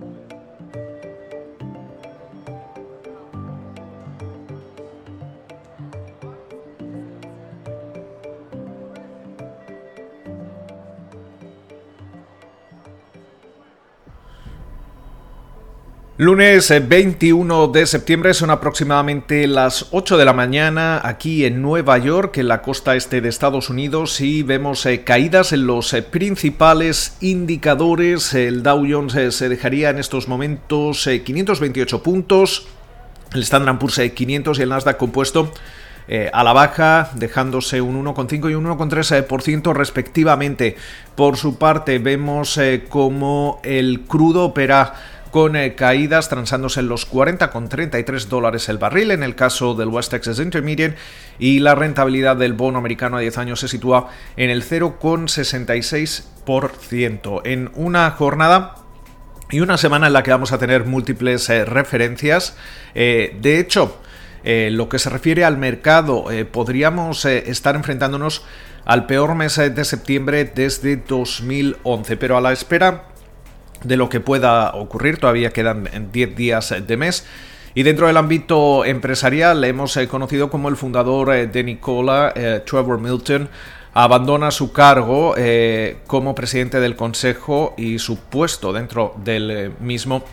Thank you. Lunes 21 eh, de septiembre son aproximadamente las 8 de la mañana aquí en Nueva York, en la costa este de Estados Unidos, y vemos eh, caídas en los eh, principales indicadores. El Dow Jones se dejaría en estos momentos 528 puntos, el Standard Poor's 500 y el Nasdaq compuesto a la baja, dejándose un 1,5 y un 1,3% respectivamente. Por su parte, vemos como el crudo opera con eh, caídas transándose en los 40,33 dólares el barril en el caso del West Texas Intermediate y la rentabilidad del bono americano a 10 años se sitúa en el 0,66%. En una jornada y una semana en la que vamos a tener múltiples eh, referencias. Eh, de hecho, lo que se refiere al mercado, podríamos estar enfrentándonos al peor mes de septiembre desde 2011, pero a la espera de lo que pueda ocurrir. Todavía quedan 10 días de mes. Y dentro del ámbito empresarial hemos eh, conocido como el fundador eh, de Nicola, eh, Trevor Milton, abandona su cargo como presidente del consejo y su puesto dentro del mismo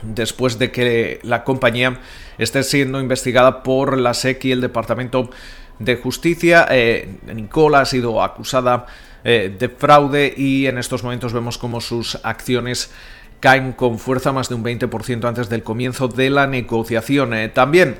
después de que la compañía esté siendo investigada por la SEC y el Departamento de Justicia. Nicola ha sido acusada eh, de fraude y en estos momentos vemos como sus acciones caen con fuerza más de un 20% antes del comienzo de la negociación. Eh, también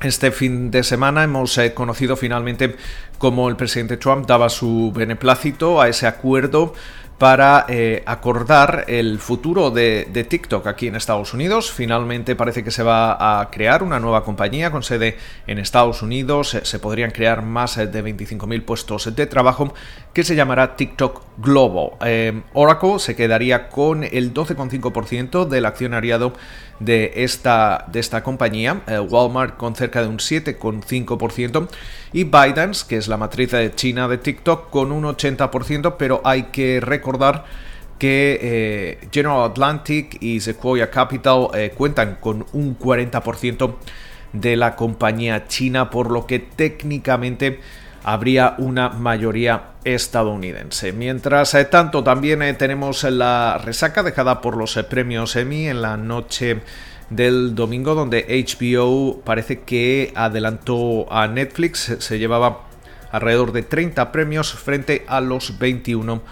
este fin de semana hemos eh, conocido finalmente cómo el presidente Trump daba su beneplácito a ese acuerdo para eh, acordar el futuro de, TikTok aquí en Estados Unidos. Finalmente parece que se va a crear una nueva compañía con sede en Estados Unidos. Se, podrían crear más de 25.000 puestos de trabajo que se llamará TikTok Global. Eh, Oracle se quedaría con el 12,5% del accionariado de esta, de esta compañía, eh, Walmart con cerca de un 7,5% y ByteDance, que es la matriz de China de TikTok, con un 80%, pero hay que recordar que eh, General Atlantic y Sequoia Capital cuentan con un 40% de la compañía china, por lo que técnicamente habría una mayoría estadounidense. Mientras eh, tanto, también eh, tenemos la resaca dejada por los eh, premios Emmy en la noche del domingo, donde HBO parece que adelantó a Netflix, se llevaba alrededor de 30 premios frente a los 21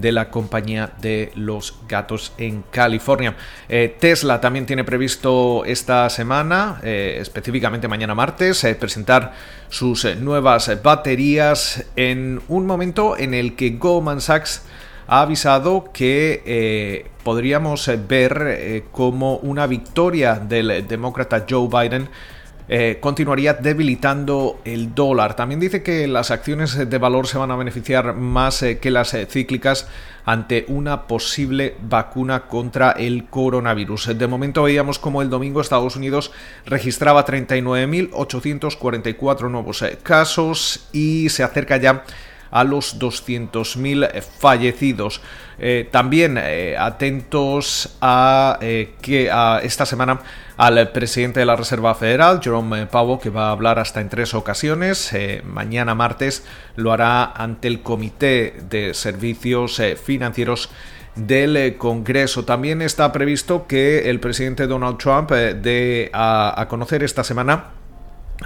de la compañía de los gatos en California. Eh, Tesla también tiene previsto esta semana, eh, específicamente mañana martes, eh, presentar sus nuevas baterías en un momento en el que Goldman Sachs ha avisado que podríamos ver como una victoria del demócrata Joe Biden eh, continuaría debilitando el dólar. También dice que las acciones de valor se van a beneficiar más eh, que las eh, cíclicas ante una posible vacuna contra el coronavirus. De momento veíamos como el domingo Estados Unidos registraba 39.844 nuevos casos y se acerca ya a los 200.000 fallecidos. también atentos a que a esta semana al presidente de la Reserva Federal, Jerome Powell, que va a hablar hasta en tres ocasiones. Eh, mañana martes lo hará ante el Comité de Servicios eh, Financieros del eh, Congreso. También está previsto que el presidente Donald Trump dé a conocer esta semana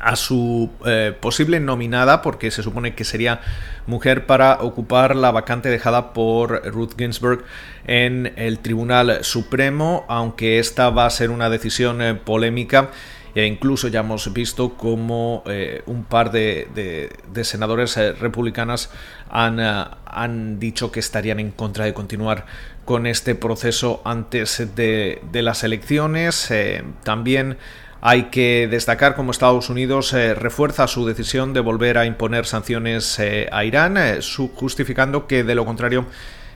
a su eh, posible nominada, porque se supone que sería mujer para ocupar la vacante dejada por Ruth Ginsburg en el Tribunal Supremo, aunque esta va a ser una decisión eh, polémica. E incluso ya hemos visto como eh, un par de, senadores republicanas han, han, dicho que estarían en contra de continuar con este proceso antes de, de las elecciones. también hay que destacar cómo Estados Unidos eh, refuerza su decisión de volver a imponer sanciones eh, a Irán, eh, justificando que de lo contrario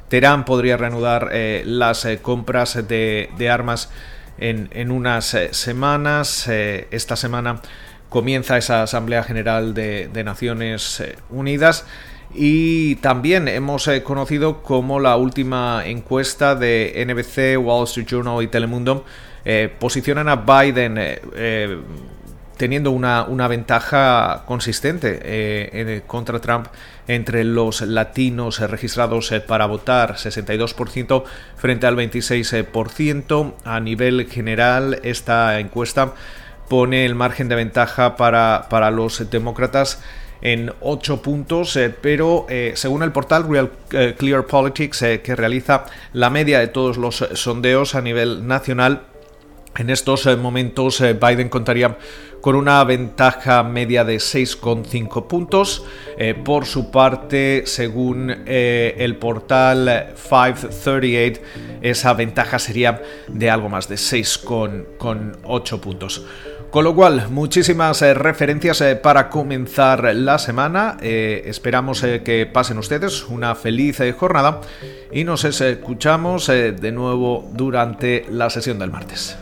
Teherán podría reanudar las compras de, armas en, unas semanas. esta semana comienza esa Asamblea General de, Naciones Unidas Y también hemos conocido cómo la última encuesta de NBC, Wall Street Journal y Telemundo posicionan a Biden teniendo una, una ventaja consistente eh, contra Trump entre los latinos registrados eh, para votar, 62% frente al 26%. A nivel general, esta encuesta pone el margen de ventaja para, para los demócratas en 8 puntos, eh, pero según el portal Real Clear Politics, que realiza la media de todos los sondeos a nivel nacional, en estos momentos Biden contaría con una ventaja media de 6,5 puntos. Eh, por su parte, según eh, el portal 538, esa ventaja sería de algo más de 6,8 puntos. Con lo cual, muchísimas eh, referencias para comenzar la semana. esperamos que pasen ustedes una feliz jornada y nos escuchamos de nuevo durante la sesión del martes.